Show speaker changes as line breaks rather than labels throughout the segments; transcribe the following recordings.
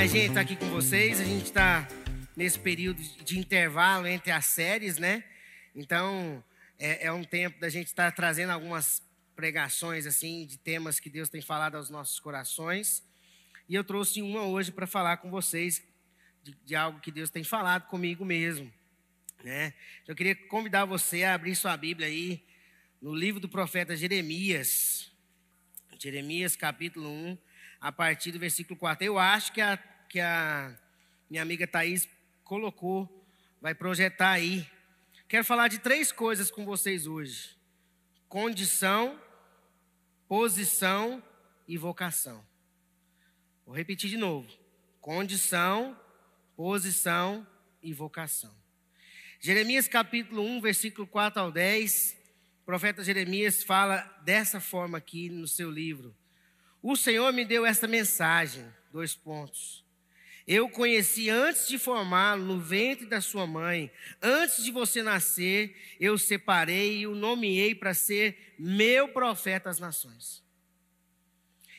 demais, gente, estar aqui com vocês. A gente está nesse período de intervalo entre as séries, né? Então, é, é um tempo da gente estar trazendo algumas pregações, assim, de temas que Deus tem falado aos nossos corações. E eu trouxe uma hoje para falar com vocês de, de, algo que Deus tem falado comigo mesmo, né? Eu queria convidar você a abrir sua Bíblia aí no livro do profeta Jeremias. Jeremias, capítulo 1 a partir do versículo 4. Eu acho que a, que a minha amiga Thaís colocou, vai projetar aí. Quero falar de três coisas com vocês hoje: condição, posição e vocação. Vou repetir de novo: condição, posição e vocação. Jeremias capítulo 1, versículo 4 ao 10. O profeta Jeremias fala dessa forma aqui no seu livro. O Senhor me deu esta mensagem, dois pontos. Eu conheci antes de formá-lo no ventre da sua mãe. Antes de você nascer, eu separei e o nomeei para ser meu profeta às nações.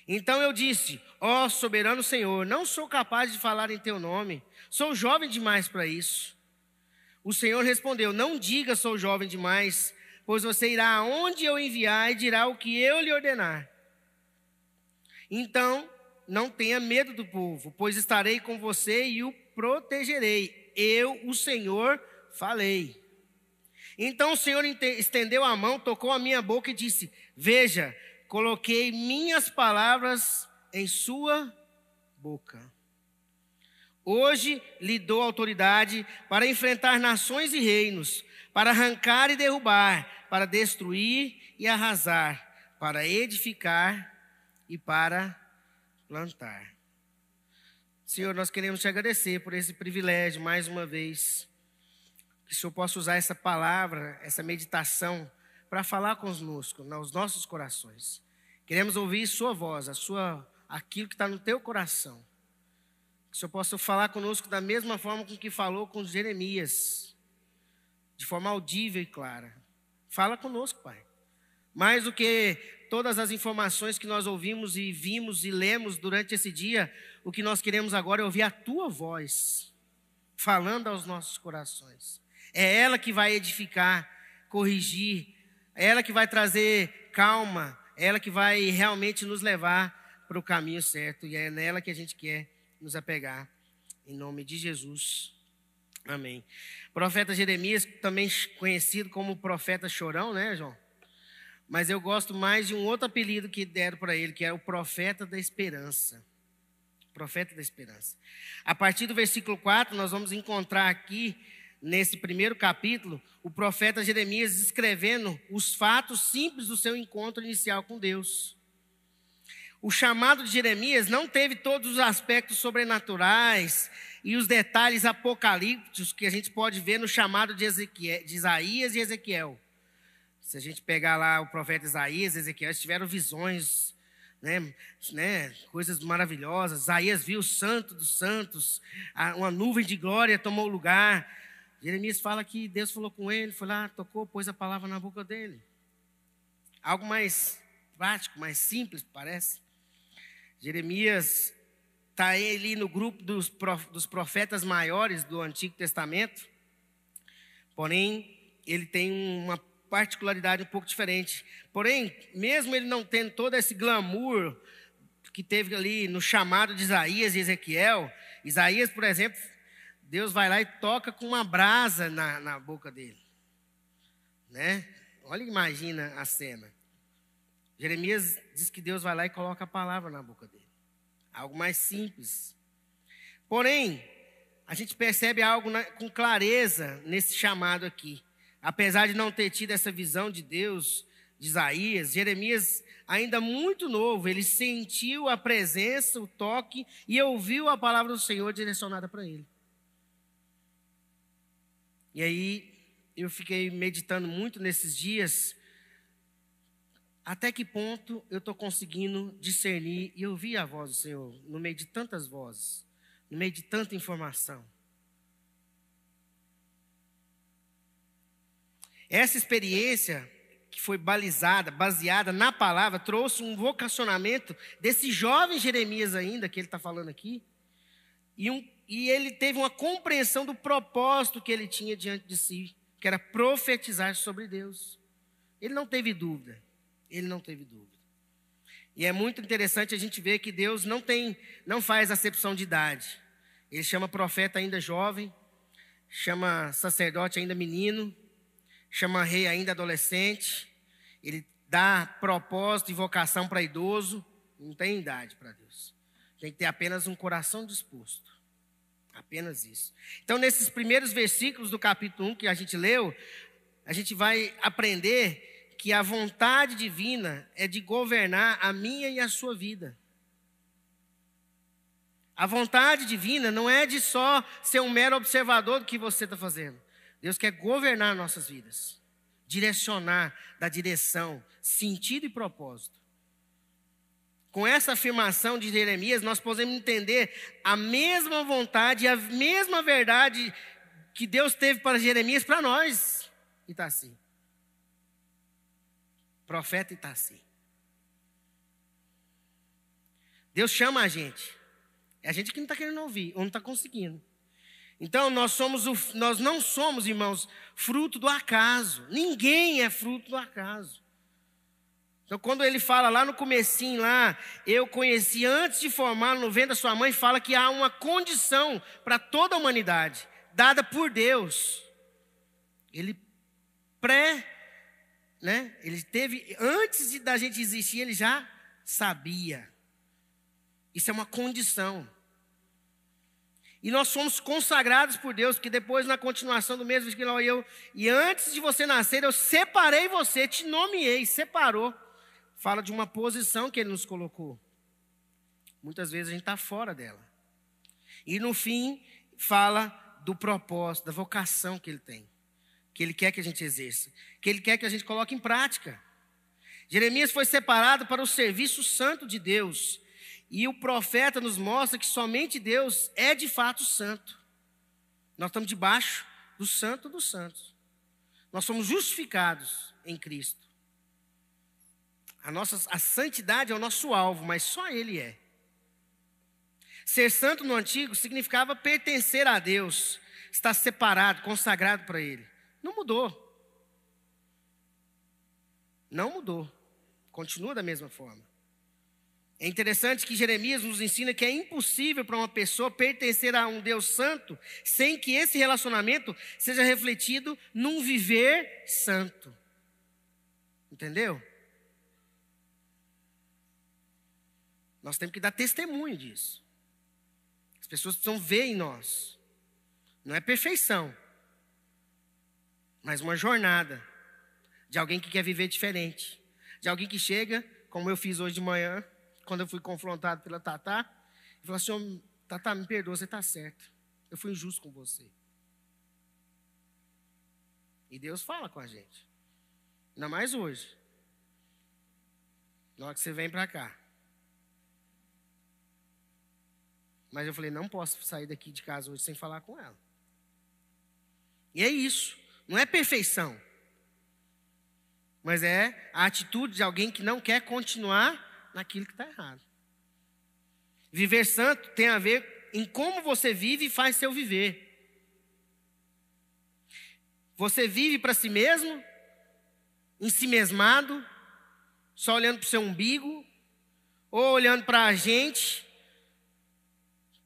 Então eu disse: Ó oh, soberano Senhor, não sou capaz de falar em teu nome. Sou jovem demais para isso. O Senhor respondeu: Não diga sou jovem demais, pois você irá aonde eu enviar e dirá o que eu lhe ordenar. Então, não tenha medo do povo, pois estarei com você e o protegerei. Eu, o Senhor, falei. Então o Senhor estendeu a mão, tocou a minha boca e disse: Veja, coloquei minhas palavras em sua boca. Hoje lhe dou autoridade para enfrentar nações e reinos, para arrancar e derrubar, para destruir e arrasar, para edificar e para plantar. Senhor, nós queremos te agradecer por esse privilégio mais uma vez. Que o Senhor possa usar essa palavra, essa meditação, para falar conosco, nos nossos corações. Queremos ouvir Sua voz, a sua, aquilo que está no teu coração. Que o Senhor possa falar conosco da mesma forma com que falou com Jeremias, de forma audível e clara. Fala conosco, Pai. Mais do que todas as informações que nós ouvimos e vimos e lemos durante esse dia, o que nós queremos agora é ouvir a tua voz, falando aos nossos corações. É ela que vai edificar, corrigir, é ela que vai trazer calma, é ela que vai realmente nos levar para o caminho certo, e é nela que a gente quer nos apegar. Em nome de Jesus. Amém. Profeta Jeremias, também conhecido como profeta chorão, né, João? Mas eu gosto mais de um outro apelido que deram para ele, que é o profeta da esperança. Profeta da esperança. A partir do versículo 4, nós vamos encontrar aqui, nesse primeiro capítulo, o profeta Jeremias escrevendo os fatos simples do seu encontro inicial com Deus. O chamado de Jeremias não teve todos os aspectos sobrenaturais e os detalhes apocalípticos que a gente pode ver no chamado de, Ezequiel, de Isaías e Ezequiel. Se a gente pegar lá o profeta Isaías, Ezequiel, tiveram visões, né, né, coisas maravilhosas. Isaías viu o santo dos santos, uma nuvem de glória tomou lugar. Jeremias fala que Deus falou com ele, foi lá, tocou, pôs a palavra na boca dele. Algo mais prático, mais simples, parece. Jeremias está ali no grupo dos profetas maiores do Antigo Testamento, porém, ele tem uma particularidade um pouco diferente. Porém, mesmo ele não tendo todo esse glamour que teve ali no chamado de Isaías e Ezequiel, Isaías, por exemplo, Deus vai lá e toca com uma brasa na, na boca dele. Né? Olha, imagina a cena. Jeremias diz que Deus vai lá e coloca a palavra na boca dele. Algo mais simples. Porém, a gente percebe algo na, com clareza nesse chamado aqui apesar de não ter tido essa visão de Deus, de Isaías, Jeremias, ainda muito novo, ele sentiu a presença, o toque e ouviu a palavra do Senhor direcionada para ele. E aí eu fiquei meditando muito nesses dias, até que ponto eu estou conseguindo discernir e ouvir a voz do Senhor, no meio de tantas vozes, no meio de tanta informação. Essa experiência que foi balizada, baseada na palavra, trouxe um vocacionamento desse jovem Jeremias ainda, que ele está falando aqui, E, um, e ele teve uma compreensão do propósito que ele tinha diante de si, que era profetizar sobre Deus. Ele não teve dúvida. Ele não teve dúvida. E é muito interessante a gente ver que Deus não tem, não faz acepção de idade. Ele chama profeta ainda jovem, chama sacerdote ainda menino, chama rei ainda adolescente. Ele dá propósito e vocação para idoso. Não tem idade para Deus. Tem que ter apenas um coração disposto. Apenas isso. Então, nesses primeiros versículos do capítulo 1 que a gente leu, a gente vai aprender que a vontade divina é de governar a minha e a sua vida. A vontade divina não é de só ser um mero observador do que você está fazendo. Deus quer governar nossas vidas, direcionar, dar direção, sentido e propósito. Com essa afirmação de Jeremias, nós podemos entender a mesma vontade e a mesma verdade que Deus teve para Jeremias para nós, Itaci profeta Itaci. Deus chama a gente. É a gente que não está querendo ouvir, ou não está conseguindo. Então nós somos o, nós não somos, irmãos, fruto do acaso. Ninguém é fruto do acaso. Então quando ele fala lá no comecinho lá, eu conheci antes de formar no ventre da sua mãe, fala que há uma condição para toda a humanidade, dada por Deus. Ele pré né? Ele teve, antes de, da gente existir, ele já sabia. Isso é uma condição. E nós somos consagrados por Deus, que depois, na continuação do mesmo, que eu, e antes de você nascer, eu separei você, te nomeei, separou. Fala de uma posição que ele nos colocou. Muitas vezes a gente está fora dela. E no fim, fala do propósito, da vocação que ele tem que Ele quer que a gente exerça, que Ele quer que a gente coloque em prática. Jeremias foi separado para o serviço santo de Deus, e o profeta nos mostra que somente Deus é de fato santo. Nós estamos debaixo do santo dos santos. Nós somos justificados em Cristo. A, nossa, a santidade é o nosso alvo, mas só Ele é. Ser santo no antigo significava pertencer a Deus, estar separado, consagrado para Ele. Não mudou. Não mudou. Continua da mesma forma. É interessante que Jeremias nos ensina que é impossível para uma pessoa pertencer a um Deus santo sem que esse relacionamento seja refletido num viver santo. Entendeu? Nós temos que dar testemunho disso. As pessoas precisam ver em nós. Não é perfeição, mas uma jornada de alguém que quer viver diferente, de alguém que chega, como eu fiz hoje de manhã, quando eu fui confrontado pela Tatá, e falou assim: Tatá, me perdoa, você está certo. Eu fui injusto com você. E Deus fala com a gente. Ainda mais hoje. Na hora que você vem para cá. Mas eu falei, não posso sair daqui de casa hoje sem falar com ela. E é isso. Não é perfeição. Mas é a atitude de alguém que não quer continuar naquilo que está errado. Viver santo tem a ver em como você vive e faz seu viver. Você vive para si mesmo, em si mesmado, só olhando para o seu umbigo, ou olhando para a gente,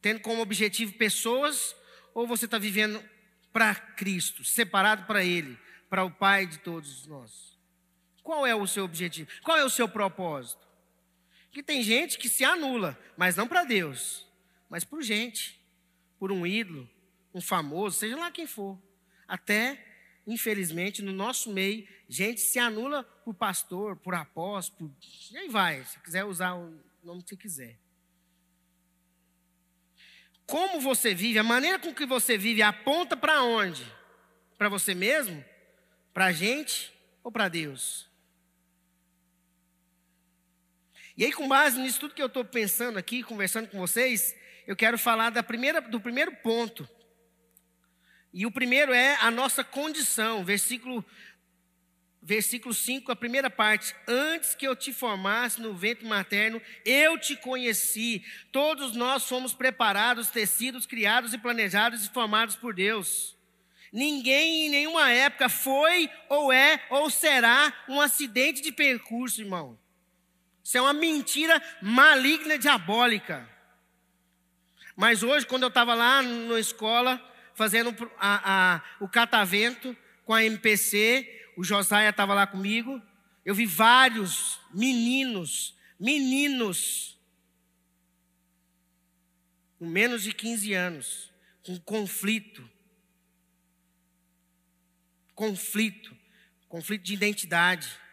tendo como objetivo pessoas, ou você está vivendo para Cristo, separado para Ele, para o Pai de todos nós. Qual é o seu objetivo? Qual é o seu propósito? Que tem gente que se anula, mas não para Deus, mas por gente, por um ídolo, um famoso, seja lá quem for. Até, infelizmente, no nosso meio, gente se anula por pastor, por apóstolo, por... e aí vai, se quiser usar o nome que quiser como você vive, a maneira com que você vive, aponta para onde? Para você mesmo? Para a gente ou para Deus? E aí, com base nisso tudo que eu estou pensando aqui, conversando com vocês, eu quero falar da primeira, do primeiro ponto. E o primeiro é a nossa condição, versículo versículo 5, a primeira parte: Antes que eu te formasse no ventre materno, eu te conheci. Todos nós fomos preparados, tecidos, criados e planejados e formados por Deus. Ninguém em nenhuma época foi, ou é, ou será um acidente de percurso, irmão. Isso é uma mentira maligna, diabólica. Mas hoje, quando eu estava lá na escola, fazendo a, a, o catavento com a MPC, o Josiah estava lá comigo. Eu vi vários meninos, meninos, com menos de 15 anos, com conflito. Conflito, conflito de identidade.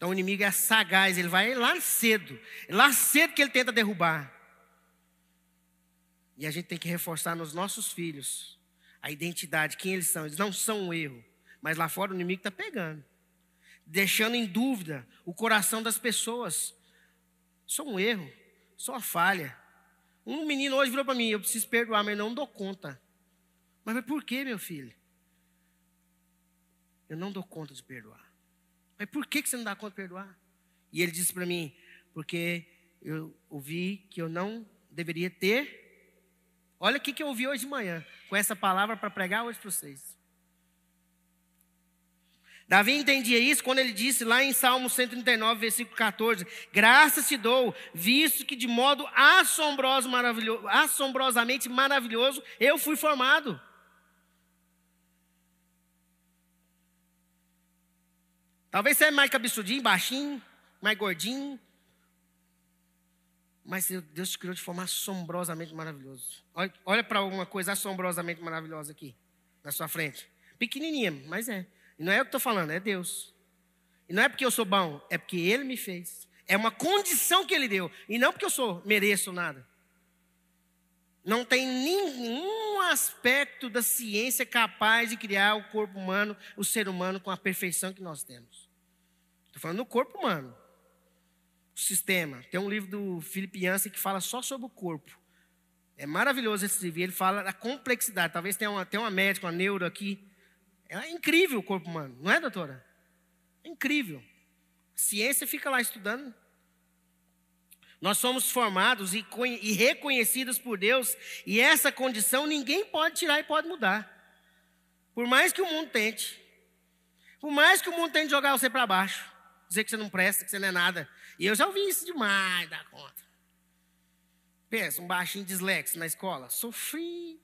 Então o inimigo é sagaz, ele vai lá cedo, lá cedo que ele tenta derrubar. E a gente tem que reforçar nos nossos filhos a identidade, quem eles são. Eles não são um erro, mas lá fora o inimigo está pegando, deixando em dúvida o coração das pessoas. Sou um erro, sou uma falha. Um menino hoje virou para mim: eu preciso perdoar, mas não dou conta. Mas, mas por que, meu filho? Eu não dou conta de perdoar. Mas por que você não dá conta de perdoar? E ele disse para mim: porque eu ouvi que eu não deveria ter Olha o que eu ouvi hoje de manhã, com essa palavra para pregar hoje para vocês. Davi entendia isso quando ele disse lá em Salmo 139, versículo 14: Graças te dou, visto que de modo assombroso, maravilhoso, assombrosamente maravilhoso eu fui formado. Talvez você é mais cabeçudinho, baixinho, mais gordinho, mas Deus te criou de forma assombrosamente maravilhosa. Olha, olha para uma coisa assombrosamente maravilhosa aqui, na sua frente. Pequenininha, mas é. E não é eu que estou falando, é Deus. E não é porque eu sou bom, é porque Ele me fez. É uma condição que Ele deu. E não porque eu sou, mereço nada. Não tem nenhum aspecto da ciência capaz de criar o corpo humano, o ser humano, com a perfeição que nós temos. Estou falando do corpo humano sistema. Tem um livro do Philip Yancey que fala só sobre o corpo. É maravilhoso esse livro. Ele fala da complexidade. Talvez tenha uma, tenha uma médica, uma neuro aqui. É incrível o corpo humano, não é, doutora? É incrível. A ciência fica lá estudando. Nós somos formados e, e reconhecidos por Deus, e essa condição ninguém pode tirar e pode mudar. Por mais que o mundo tente. Por mais que o mundo tente jogar você para baixo dizer que você não presta, que você não é nada. E eu já ouvi isso demais da conta. Pensa, um baixinho dislexo na escola. Sofri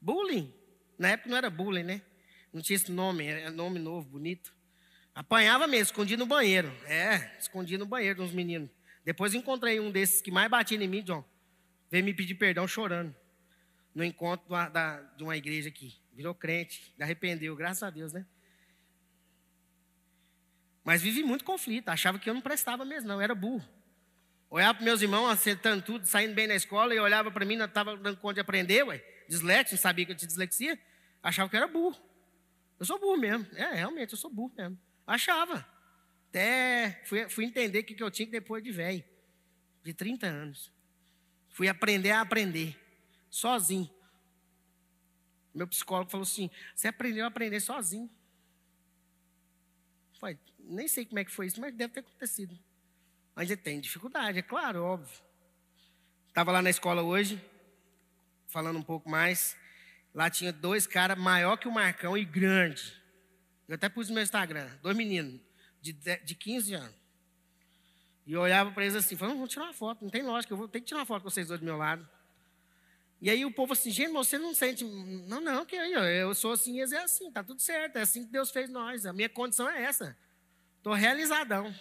bullying. Na época não era bullying, né? Não tinha esse nome, era nome novo, bonito. Apanhava mesmo, escondia no banheiro. É, escondia no banheiro uns meninos. Depois encontrei um desses que mais batia em mim, John. Veio me pedir perdão chorando. No encontro da, de uma igreja aqui. Virou crente, arrependeu, graças a Deus, né? Mas vivi muito conflito, achava que eu não prestava mesmo, não, era burro. Olhava para meus irmãos acertando tudo, saindo bem na escola, e olhava para mim, não estava dando conta de aprender, ué, não sabia que eu tinha dislexia, achava que eu era burro. Eu sou burro mesmo, é, realmente, eu sou burro mesmo. Achava. Até fui, fui entender o que, que eu tinha depois de velho, de 30 anos. Fui aprender a aprender, sozinho. Meu psicólogo falou assim: você aprendeu a aprender sozinho. Falei, nem sei como é que foi isso, mas deve ter acontecido. Mas ele tem dificuldade, é claro, óbvio. Estava lá na escola hoje, falando um pouco mais. Lá tinha dois caras maior que o Marcão e grande. Eu até pus no meu Instagram, dois meninos de, de 15 anos. E eu olhava para eles assim, falando, vamos tirar uma foto, não tem lógica, eu vou ter que tirar uma foto com vocês dois do meu lado. E aí o povo assim, gente, você não sente. Não, não, que eu, eu sou assim, e é assim, tá tudo certo, é assim que Deus fez nós. A minha condição é essa. Estou realizadão.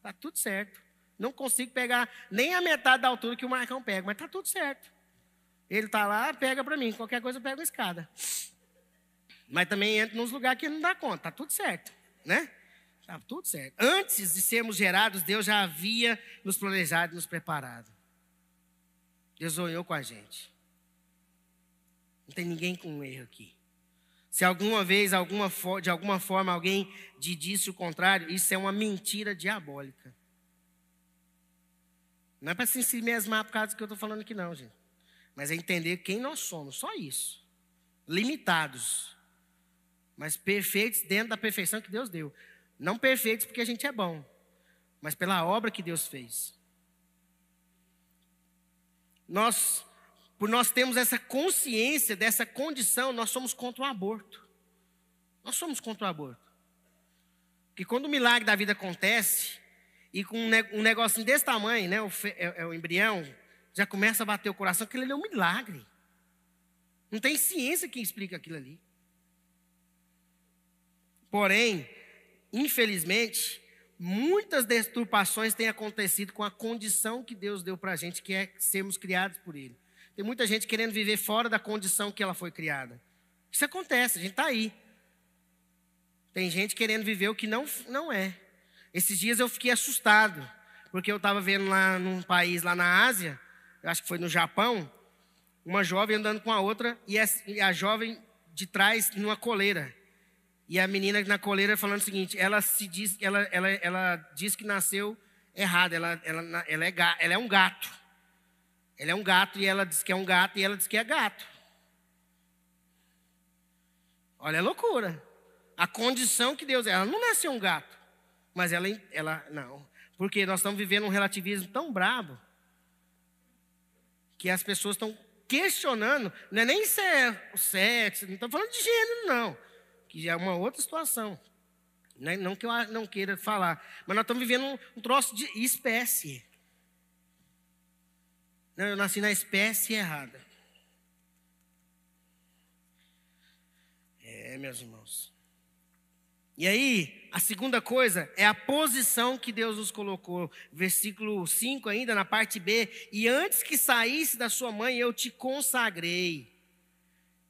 Tá tudo certo. Não consigo pegar nem a metade da altura que o Marcão pega, mas tá tudo certo. Ele tá lá, pega para mim. Qualquer coisa eu pego a escada. Mas também entra nos lugares que não dá conta. Tá tudo certo, né? Tá tudo certo. Antes de sermos gerados, Deus já havia nos planejado, nos preparado. Deus olhou com a gente. Não tem ninguém com um erro aqui. Se alguma vez, alguma, de alguma forma, alguém te disse o contrário, isso é uma mentira diabólica. Não é para se si mesmar por causa do que eu estou falando aqui, não, gente. Mas é entender quem nós somos, só isso. Limitados. mas perfeitos dentro da perfeição que Deus deu. Não perfeitos porque a gente é bom, mas pela obra que Deus fez. Nós, por nós termos essa consciência dessa condição, nós somos contra o aborto. Nós somos contra o aborto. Que quando o milagre da vida acontece, e com um negocinho desse tamanho, né, o, é, é o embrião, já começa a bater o coração, aquilo ali é um milagre. Não tem ciência que explica aquilo ali. Porém, infelizmente, muitas deturpações têm acontecido com a condição que Deus deu para a gente, que é sermos criados por Ele. Tem muita gente querendo viver fora da condição que ela foi criada. Isso acontece, a gente está aí. Tem gente querendo viver o que não, não é. Esses dias eu fiquei assustado, porque eu estava vendo lá num país lá na Ásia, eu acho que foi no Japão, uma jovem andando com a outra e a, jovem de trás numa coleira. E a menina na coleira falando o seguinte: ela se diz, ela, ela, ela diz que nasceu errado, ela, ela, ela, é, ela é um gato. Ela é um gato e ela diz que é um gato e ela diz que é gato. Olha a loucura. A condição que Deus é. Ela não nasceu um gato, mas ela, ela não. Porque nós estamos vivendo um relativismo tão brabo que as pessoas estão questionando, não é nem se é o sexo, não estou falando de gênero, não que é uma outra situação. Né? Não que eu não queira falar, mas nós estamos vivendo um, um troço de espécie. Não, eu nasci na espécie errada. É, meus irmãos. E aí, a segunda coisa é a posição que Deus nos colocou. Versículo 5 ainda, na parte B. E antes que saísse da sua mãe, eu te consagrei.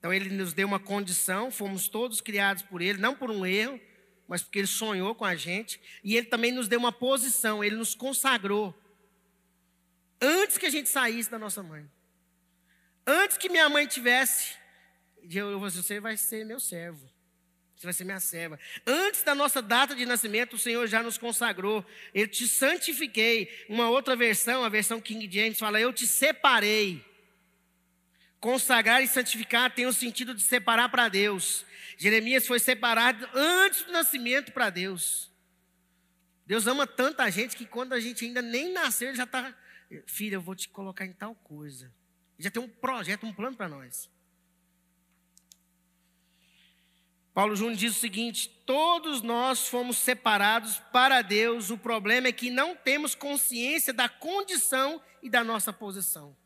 Então ele nos deu uma condição, fomos todos criados por ele, não por um erro, mas porque ele sonhou com a gente, e ele também nos deu uma posição, ele nos consagrou. Antes que a gente saísse da nossa mãe. Antes que minha mãe tivesse, eu, você vai ser meu servo. Você vai ser minha serva. Antes da nossa data de nascimento, o Senhor já nos consagrou. Eu te santifiquei. Uma outra versão, a versão King James, fala: Eu te separei. Consagrar e santificar tem o sentido de separar para Deus. Jeremias foi separado antes do nascimento para Deus. Deus ama tanta gente que quando a gente ainda nem nasceu, ele já está. Filha, eu vou te colocar em tal coisa. Ele já tem um projeto, um plano para nós. Paulo Júnior diz o seguinte: todos nós fomos separados para Deus, o problema é que não temos consciência da condição e da nossa posição.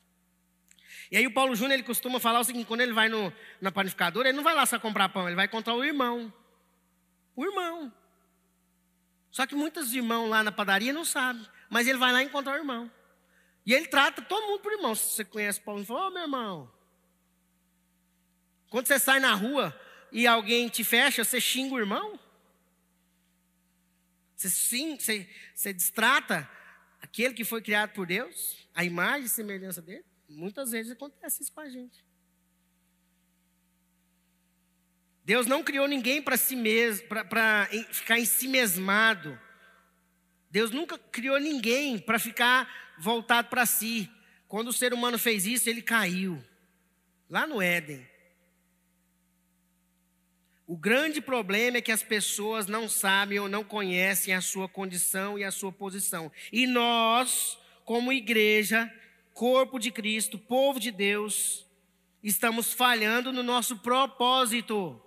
E aí o Paulo Júnior ele costuma falar o seguinte: quando ele vai no, na panificadora, ele não vai lá só comprar pão, ele vai encontrar o irmão. O irmão. Só que muitos irmãos lá na padaria não sabem, mas ele vai lá encontrar o irmão. E ele trata todo mundo por irmão. Se você conhece Paulo, ele fala: Ô oh, meu irmão. Quando você sai na rua e alguém te fecha, você xinga o irmão? Você, sim, você, você destrata aquele que foi criado por Deus, a imagem e semelhança dele? Muitas vezes acontece isso com a gente. Deus não criou ninguém para si mesmo, para ficar em si mesmado. Deus nunca criou ninguém para ficar voltado para si. Quando o ser humano fez isso, ele caiu. Lá no Éden. O grande problema é que as pessoas não sabem ou não conhecem a sua condição e a sua posição. E nós, como igreja, corpo de Cristo, povo de Deus, estamos falhando no nosso propósito,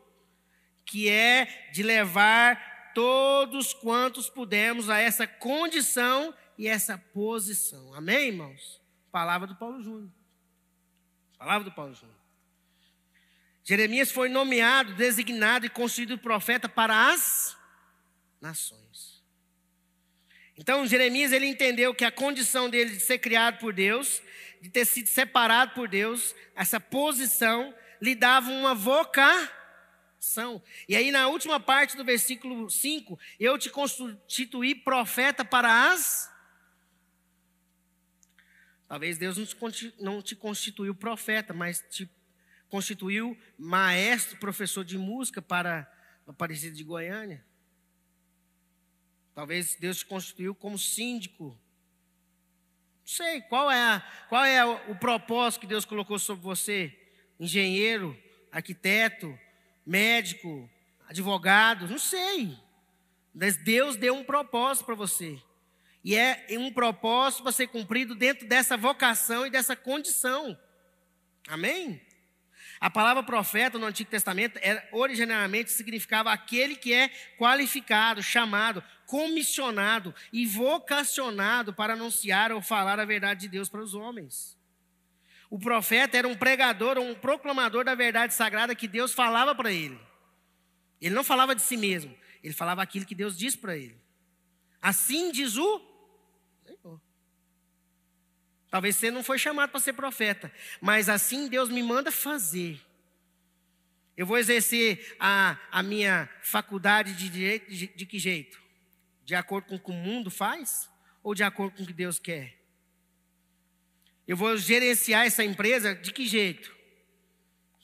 que é de levar todos quantos pudermos a essa condição e essa posição. Amém, irmãos? Palavra do Paulo Júnior. Palavra do Paulo Júnior. Jeremias foi nomeado, designado e constituído profeta para as nações. Então Jeremias ele entendeu que a condição dele de ser criado por Deus, de ter sido separado por Deus, essa posição lhe dava uma vocação. E aí na última parte do versículo 5, eu te constituí profeta para as Talvez Deus não te constituiu profeta, mas te constituiu maestro, professor de música para a Aparecida de Goiânia. Talvez Deus te constituiu como síndico. Não sei, qual é, a, qual é o propósito que Deus colocou sobre você? Engenheiro, arquiteto, médico, advogado, não sei. Mas Deus deu um propósito para você. E é um propósito para ser cumprido dentro dessa vocação e dessa condição. Amém? A palavra profeta no Antigo Testamento era, originalmente significava aquele que é qualificado, chamado, comissionado e vocacionado para anunciar ou falar a verdade de Deus para os homens. O profeta era um pregador, um proclamador da verdade sagrada que Deus falava para ele. Ele não falava de si mesmo, ele falava aquilo que Deus disse para ele. Assim diz o. Talvez você não foi chamado para ser profeta, mas assim Deus me manda fazer. Eu vou exercer a, a minha faculdade de direito de, de que jeito? De acordo com o que o mundo faz? Ou de acordo com o que Deus quer? Eu vou gerenciar essa empresa de que jeito?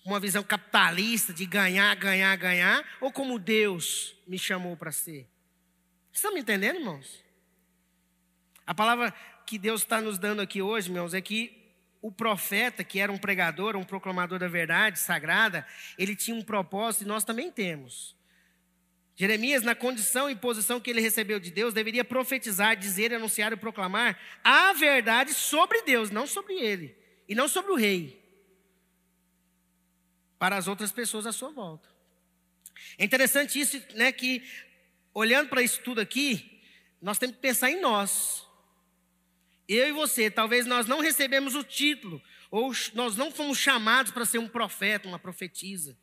uma visão capitalista de ganhar, ganhar, ganhar, ou como Deus me chamou para ser. Vocês estão me entendendo, irmãos? A palavra que Deus está nos dando aqui hoje, irmãos, é que o profeta, que era um pregador, um proclamador da verdade sagrada, ele tinha um propósito e nós também temos. Jeremias, na condição e posição que ele recebeu de Deus, deveria profetizar, dizer, anunciar e proclamar a verdade sobre Deus, não sobre ele, e não sobre o rei para as outras pessoas à sua volta. É interessante isso, né, que olhando para isso tudo aqui, nós temos que pensar em nós. Eu e você, talvez nós não recebemos o título, ou nós não fomos chamados para ser um profeta, uma profetisa.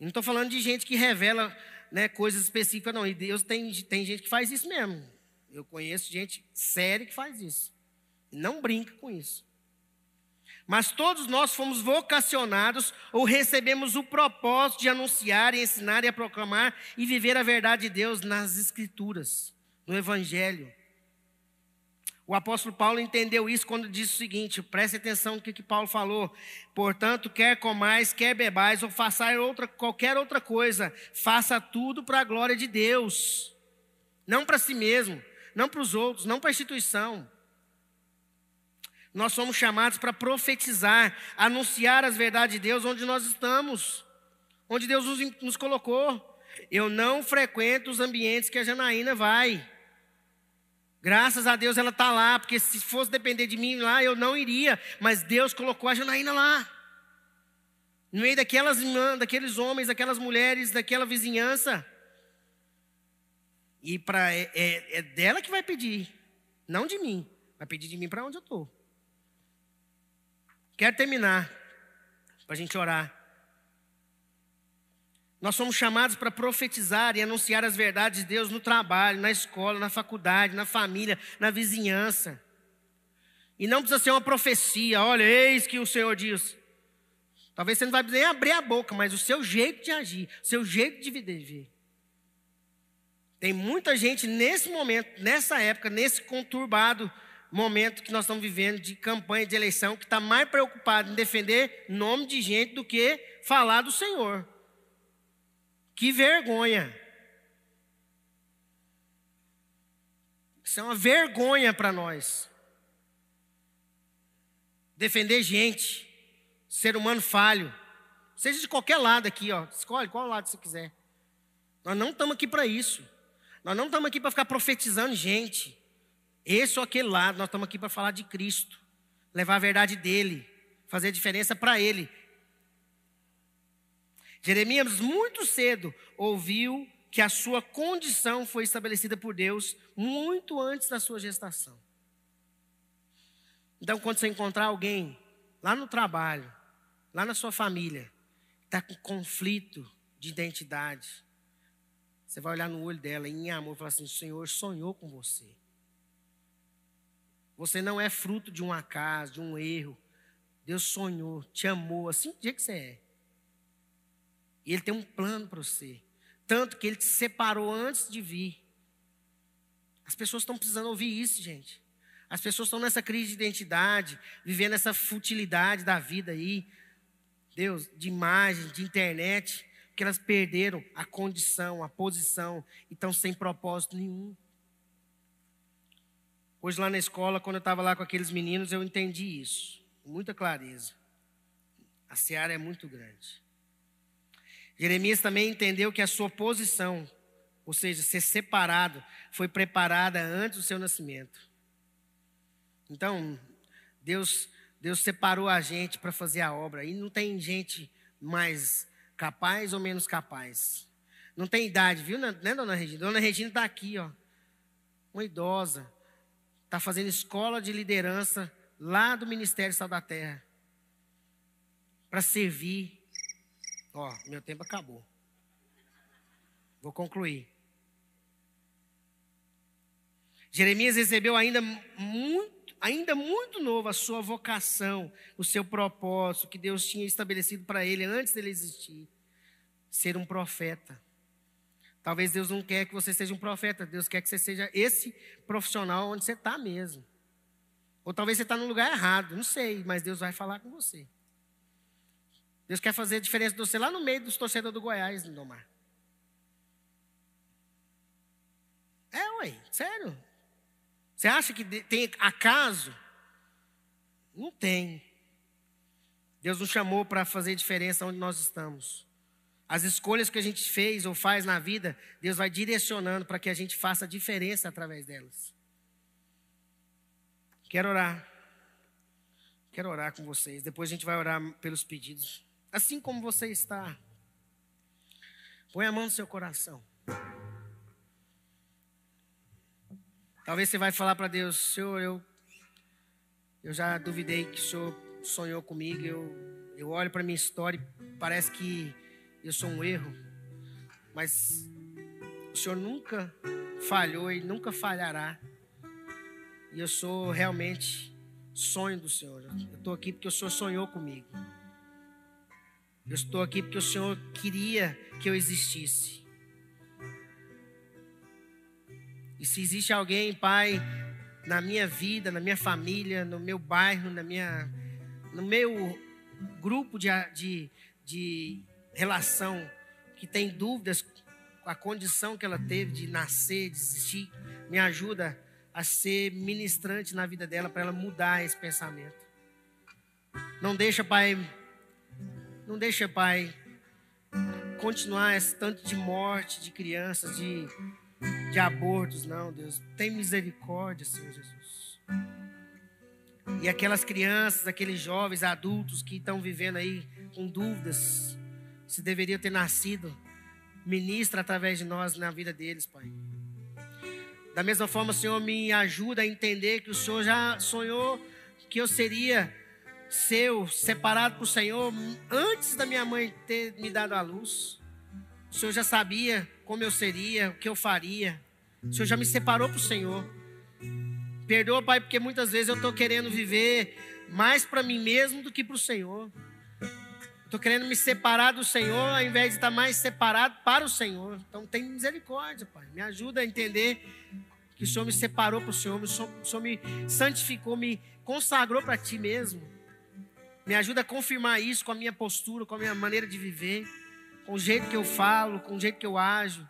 não estou falando de gente que revela né, coisas específicas, não. E Deus tem, tem gente que faz isso mesmo. Eu conheço gente séria que faz isso. Não brinca com isso. Mas todos nós fomos vocacionados ou recebemos o propósito de anunciar, ensinar e proclamar e viver a verdade de Deus nas Escrituras, no Evangelho. O apóstolo Paulo entendeu isso quando disse o seguinte: preste atenção no que, que Paulo falou. Portanto, quer comais, quer bebais, ou façais outra, qualquer outra coisa, faça tudo para a glória de Deus, não para si mesmo, não para os outros, não para a instituição. Nós somos chamados para profetizar, anunciar as verdades de Deus onde nós estamos, onde Deus nos, nos colocou. Eu não frequento os ambientes que a Janaína vai. Graças a Deus ela está lá, porque se fosse depender de mim lá, eu não iria. Mas Deus colocou a Janaína lá. No meio daquelas daqueles homens, daquelas mulheres, daquela vizinhança. E pra, é, é, é dela que vai pedir, não de mim. Vai pedir de mim para onde eu estou. Quero terminar, para a gente orar. Nós somos chamados para profetizar e anunciar as verdades de Deus no trabalho, na escola, na faculdade, na família, na vizinhança. E não precisa ser uma profecia, olha, eis que o Senhor diz. Talvez você não vai nem abrir a boca, mas o seu jeito de agir, o seu jeito de viver. Tem muita gente nesse momento, nessa época, nesse conturbado momento que nós estamos vivendo de campanha de eleição, que está mais preocupado em defender nome de gente do que falar do Senhor. Que vergonha. Isso é uma vergonha para nós. Defender gente, ser humano falho, seja de qualquer lado aqui, ó, escolhe qual lado você quiser. Nós não estamos aqui para isso. Nós não estamos aqui para ficar profetizando gente. Esse ou aquele lado, nós estamos aqui para falar de Cristo, levar a verdade dele, fazer a diferença para ele. Jeremias, muito cedo, ouviu que a sua condição foi estabelecida por Deus muito antes da sua gestação. Então, quando você encontrar alguém lá no trabalho, lá na sua família, está com conflito de identidade, você vai olhar no olho dela em amor e falar assim: o Senhor sonhou com você. Você não é fruto de um acaso, de um erro. Deus sonhou, te amou, assim do jeito que você é. E Ele tem um plano para você. Tanto que Ele te separou antes de vir. As pessoas estão precisando ouvir isso, gente. As pessoas estão nessa crise de identidade, vivendo essa futilidade da vida aí. Deus, de imagem, de internet, porque elas perderam a condição, a posição e estão sem propósito nenhum. Hoje lá na escola, quando eu estava lá com aqueles meninos, eu entendi isso, com muita clareza. A seara é muito grande. Jeremias também entendeu que a sua posição, ou seja, ser separado, foi preparada antes do seu nascimento. Então, Deus, Deus separou a gente para fazer a obra. E não tem gente mais capaz ou menos capaz. Não tem idade, viu, né, dona Regina? Dona Regina está aqui, ó. Uma idosa. Está fazendo escola de liderança lá do Ministério Sal da Terra. Para servir. Ó, meu tempo acabou. Vou concluir. Jeremias recebeu ainda muito, ainda muito novo a sua vocação, o seu propósito que Deus tinha estabelecido para ele antes dele existir, ser um profeta. Talvez Deus não quer que você seja um profeta, Deus quer que você seja esse profissional onde você está mesmo. Ou talvez você está no lugar errado, não sei, mas Deus vai falar com você. Deus quer fazer a diferença de você lá no meio dos torcedores do Goiás, Lindomar. É, ué, sério. Você acha que tem acaso? Não tem. Deus nos chamou para fazer diferença onde nós estamos. As escolhas que a gente fez ou faz na vida, Deus vai direcionando para que a gente faça diferença através delas. Quero orar. Quero orar com vocês. Depois a gente vai orar pelos pedidos. Assim como você está. Põe a mão no seu coração. Talvez você vai falar para Deus, Senhor, eu, eu já duvidei que o Senhor sonhou comigo. Eu, eu olho para minha história e parece que eu sou um erro, mas o Senhor nunca falhou e nunca falhará. E eu sou realmente sonho do Senhor. Eu estou aqui porque o Senhor sonhou comigo. Eu estou aqui porque o Senhor queria que eu existisse. E se existe alguém, Pai, na minha vida, na minha família, no meu bairro, na minha, no meu grupo de, de, de relação que tem dúvidas com a condição que ela teve de nascer, de existir, me ajuda a ser ministrante na vida dela para ela mudar esse pensamento. Não deixa, Pai, não deixa, Pai, continuar esse tanto de morte de crianças, de, de abortos, não, Deus. Tem misericórdia, Senhor Jesus. E aquelas crianças, aqueles jovens, adultos que estão vivendo aí com dúvidas, se deveria ter nascido, ministra através de nós na vida deles, Pai. Da mesma forma, Senhor, me ajuda a entender que o Senhor já sonhou que eu seria seu, separado para o Senhor, antes da minha mãe ter me dado a luz. O Senhor já sabia como eu seria, o que eu faria. O Senhor já me separou para o Senhor. Perdoa, Pai, porque muitas vezes eu estou querendo viver mais para mim mesmo do que para o Senhor. Estou querendo me separar do Senhor ao invés de estar mais separado para o Senhor. Então tem misericórdia, Pai. Me ajuda a entender que o Senhor me separou para o Senhor, o Senhor me santificou, me consagrou para Ti mesmo. Me ajuda a confirmar isso com a minha postura, com a minha maneira de viver, com o jeito que eu falo, com o jeito que eu ajo.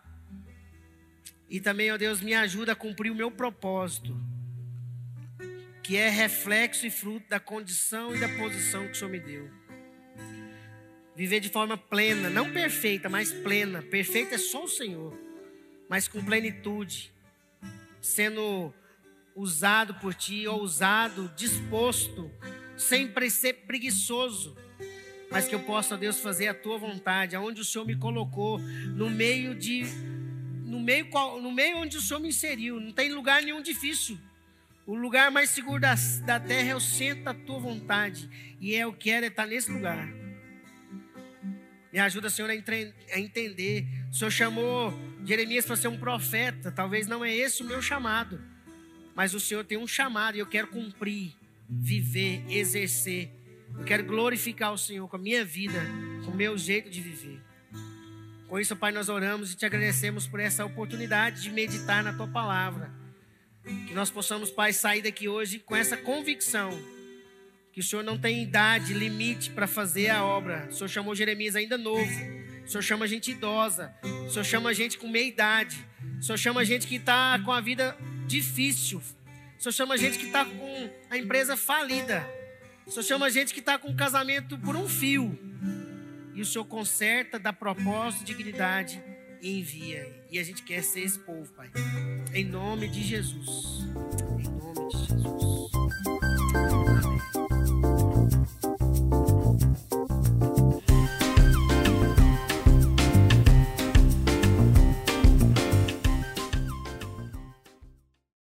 E também, ó Deus, me ajuda a cumprir o meu propósito, que é reflexo e fruto da condição e da posição que o Senhor me deu. Viver de forma plena, não perfeita, mas plena. Perfeita é só o Senhor, mas com plenitude, sendo usado por Ti, ousado, disposto, sem ser preguiçoso, mas que eu possa, Deus, fazer a Tua vontade, aonde o Senhor me colocou, no meio de, no meio, no meio onde o Senhor me inseriu. Não tem lugar nenhum difícil. O lugar mais seguro da, da terra é o centro da Tua vontade, e é o que era estar nesse lugar. Me ajuda, Senhor, a, a entender. O Senhor chamou Jeremias para ser um profeta. Talvez não é esse o meu chamado. Mas o Senhor tem um chamado e eu quero cumprir, viver, exercer. Eu quero glorificar o Senhor com a minha vida, com o meu jeito de viver. Com isso, Pai, nós oramos e te agradecemos por essa oportunidade de meditar na tua palavra. Que nós possamos, Pai, sair daqui hoje com essa convicção que o Senhor não tem idade, limite para fazer a obra. O Senhor chamou Jeremias ainda novo. O Senhor chama gente idosa. O Senhor chama gente com meia idade. O Senhor chama gente que está com a vida difícil. Senhor chama gente que está com a empresa falida. Senhor chama gente que está com o casamento por um fio. e o Senhor conserta, dá propósito, dignidade e envia. E a gente quer ser esse povo, Pai. Em nome de Jesus. Em nome.